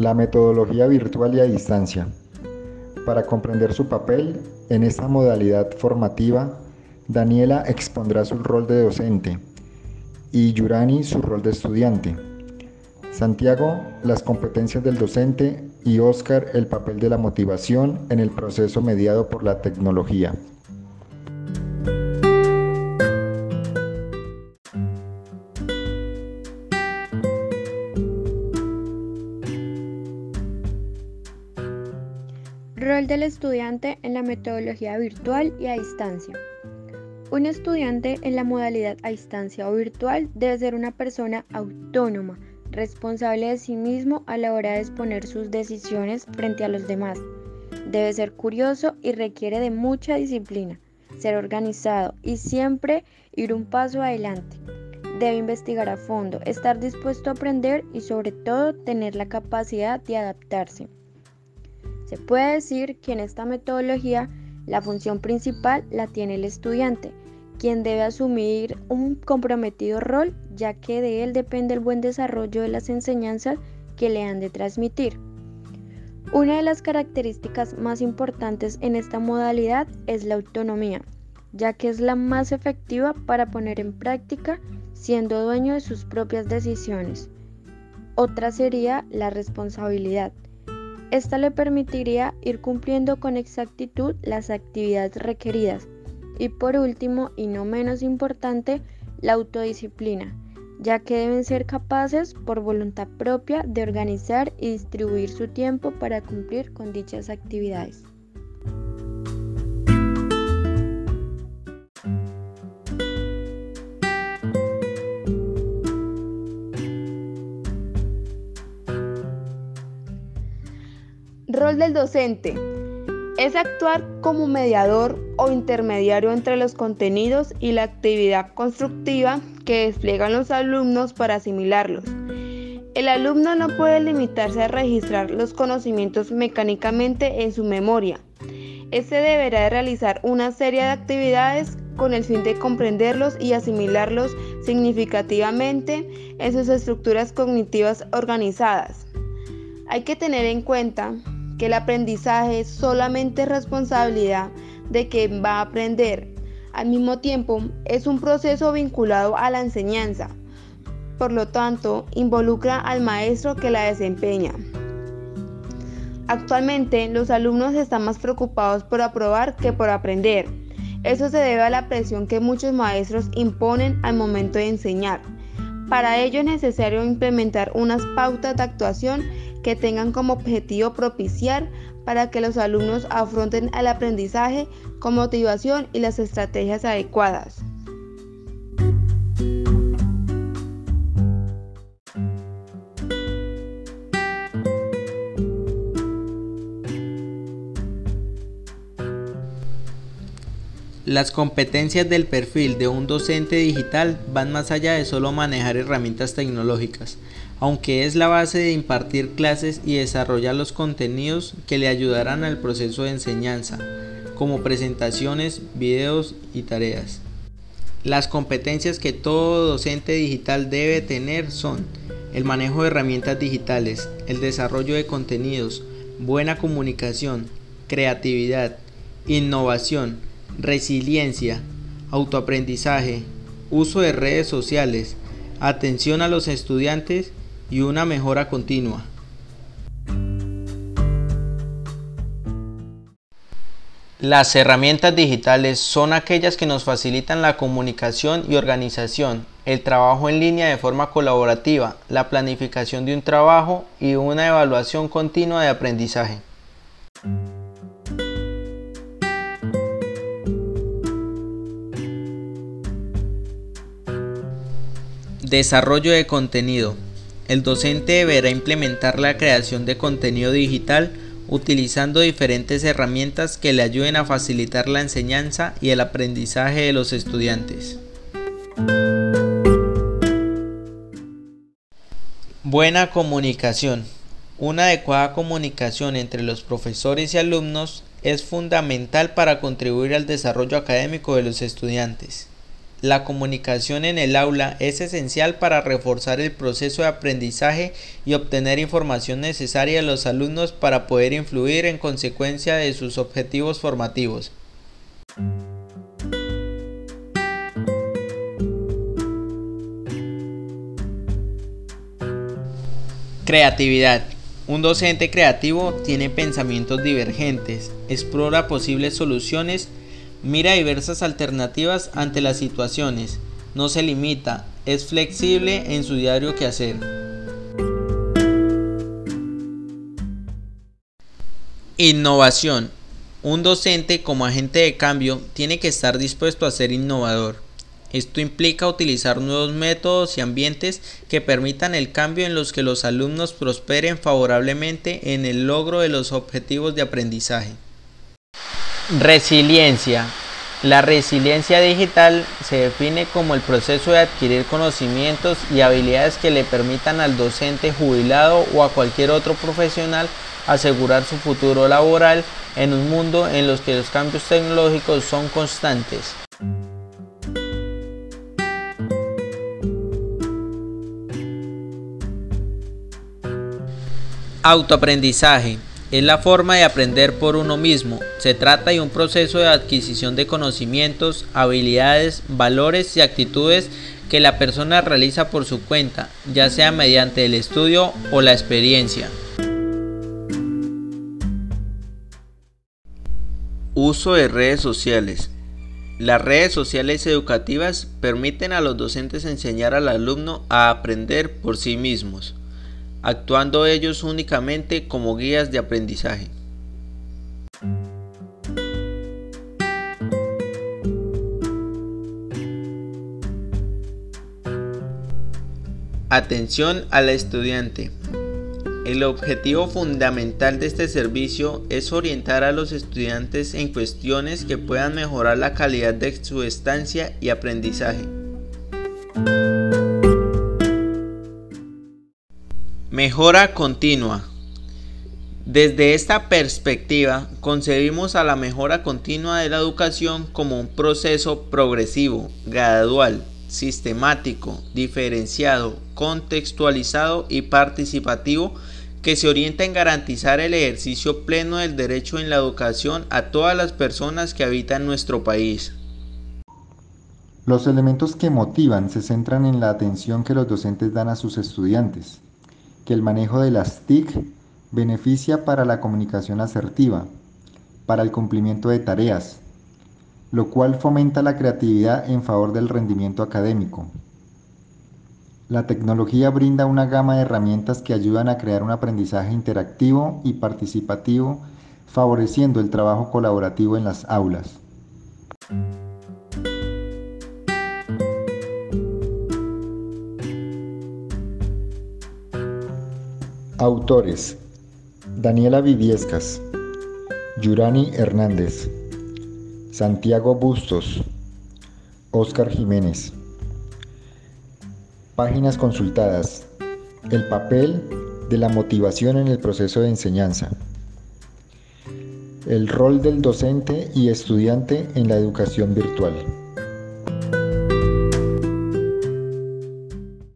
La metodología virtual y a distancia. Para comprender su papel en esta modalidad formativa, Daniela expondrá su rol de docente y Yurani su rol de estudiante. Santiago, las competencias del docente y Oscar, el papel de la motivación en el proceso mediado por la tecnología. Rol del estudiante en la metodología virtual y a distancia. Un estudiante en la modalidad a distancia o virtual debe ser una persona autónoma, responsable de sí mismo a la hora de exponer sus decisiones frente a los demás. Debe ser curioso y requiere de mucha disciplina, ser organizado y siempre ir un paso adelante. Debe investigar a fondo, estar dispuesto a aprender y sobre todo tener la capacidad de adaptarse. Se puede decir que en esta metodología la función principal la tiene el estudiante, quien debe asumir un comprometido rol ya que de él depende el buen desarrollo de las enseñanzas que le han de transmitir. Una de las características más importantes en esta modalidad es la autonomía, ya que es la más efectiva para poner en práctica siendo dueño de sus propias decisiones. Otra sería la responsabilidad. Esta le permitiría ir cumpliendo con exactitud las actividades requeridas, y por último, y no menos importante, la autodisciplina, ya que deben ser capaces por voluntad propia de organizar y distribuir su tiempo para cumplir con dichas actividades. Del docente es actuar como mediador o intermediario entre los contenidos y la actividad constructiva que despliegan los alumnos para asimilarlos. El alumno no puede limitarse a registrar los conocimientos mecánicamente en su memoria. Este deberá realizar una serie de actividades con el fin de comprenderlos y asimilarlos significativamente en sus estructuras cognitivas organizadas. Hay que tener en cuenta que el aprendizaje es solamente responsabilidad de quien va a aprender. Al mismo tiempo, es un proceso vinculado a la enseñanza. Por lo tanto, involucra al maestro que la desempeña. Actualmente, los alumnos están más preocupados por aprobar que por aprender. Eso se debe a la presión que muchos maestros imponen al momento de enseñar. Para ello es necesario implementar unas pautas de actuación que tengan como objetivo propiciar para que los alumnos afronten el aprendizaje con motivación y las estrategias adecuadas. Las competencias del perfil de un docente digital van más allá de solo manejar herramientas tecnológicas, aunque es la base de impartir clases y desarrollar los contenidos que le ayudarán al proceso de enseñanza, como presentaciones, videos y tareas. Las competencias que todo docente digital debe tener son el manejo de herramientas digitales, el desarrollo de contenidos, buena comunicación, creatividad, innovación, resiliencia, autoaprendizaje, uso de redes sociales, atención a los estudiantes y una mejora continua. Las herramientas digitales son aquellas que nos facilitan la comunicación y organización, el trabajo en línea de forma colaborativa, la planificación de un trabajo y una evaluación continua de aprendizaje. Desarrollo de contenido. El docente deberá implementar la creación de contenido digital utilizando diferentes herramientas que le ayuden a facilitar la enseñanza y el aprendizaje de los estudiantes. Buena comunicación. Una adecuada comunicación entre los profesores y alumnos es fundamental para contribuir al desarrollo académico de los estudiantes. La comunicación en el aula es esencial para reforzar el proceso de aprendizaje y obtener información necesaria de los alumnos para poder influir en consecuencia de sus objetivos formativos. Creatividad. Un docente creativo tiene pensamientos divergentes, explora posibles soluciones Mira diversas alternativas ante las situaciones, no se limita, es flexible en su diario que hacer. Innovación. Un docente como agente de cambio tiene que estar dispuesto a ser innovador. Esto implica utilizar nuevos métodos y ambientes que permitan el cambio en los que los alumnos prosperen favorablemente en el logro de los objetivos de aprendizaje. Resiliencia. La resiliencia digital se define como el proceso de adquirir conocimientos y habilidades que le permitan al docente jubilado o a cualquier otro profesional asegurar su futuro laboral en un mundo en los que los cambios tecnológicos son constantes. Autoaprendizaje es la forma de aprender por uno mismo. Se trata de un proceso de adquisición de conocimientos, habilidades, valores y actitudes que la persona realiza por su cuenta, ya sea mediante el estudio o la experiencia. Uso de redes sociales. Las redes sociales educativas permiten a los docentes enseñar al alumno a aprender por sí mismos actuando ellos únicamente como guías de aprendizaje. Atención al estudiante. El objetivo fundamental de este servicio es orientar a los estudiantes en cuestiones que puedan mejorar la calidad de su estancia y aprendizaje. Mejora continua. Desde esta perspectiva, concebimos a la mejora continua de la educación como un proceso progresivo, gradual, sistemático, diferenciado, contextualizado y participativo que se orienta en garantizar el ejercicio pleno del derecho en la educación a todas las personas que habitan nuestro país. Los elementos que motivan se centran en la atención que los docentes dan a sus estudiantes que el manejo de las TIC beneficia para la comunicación asertiva, para el cumplimiento de tareas, lo cual fomenta la creatividad en favor del rendimiento académico. La tecnología brinda una gama de herramientas que ayudan a crear un aprendizaje interactivo y participativo, favoreciendo el trabajo colaborativo en las aulas. Autores: Daniela Viviescas, Yurani Hernández, Santiago Bustos, Óscar Jiménez. Páginas consultadas. El papel de la motivación en el proceso de enseñanza. El rol del docente y estudiante en la educación virtual.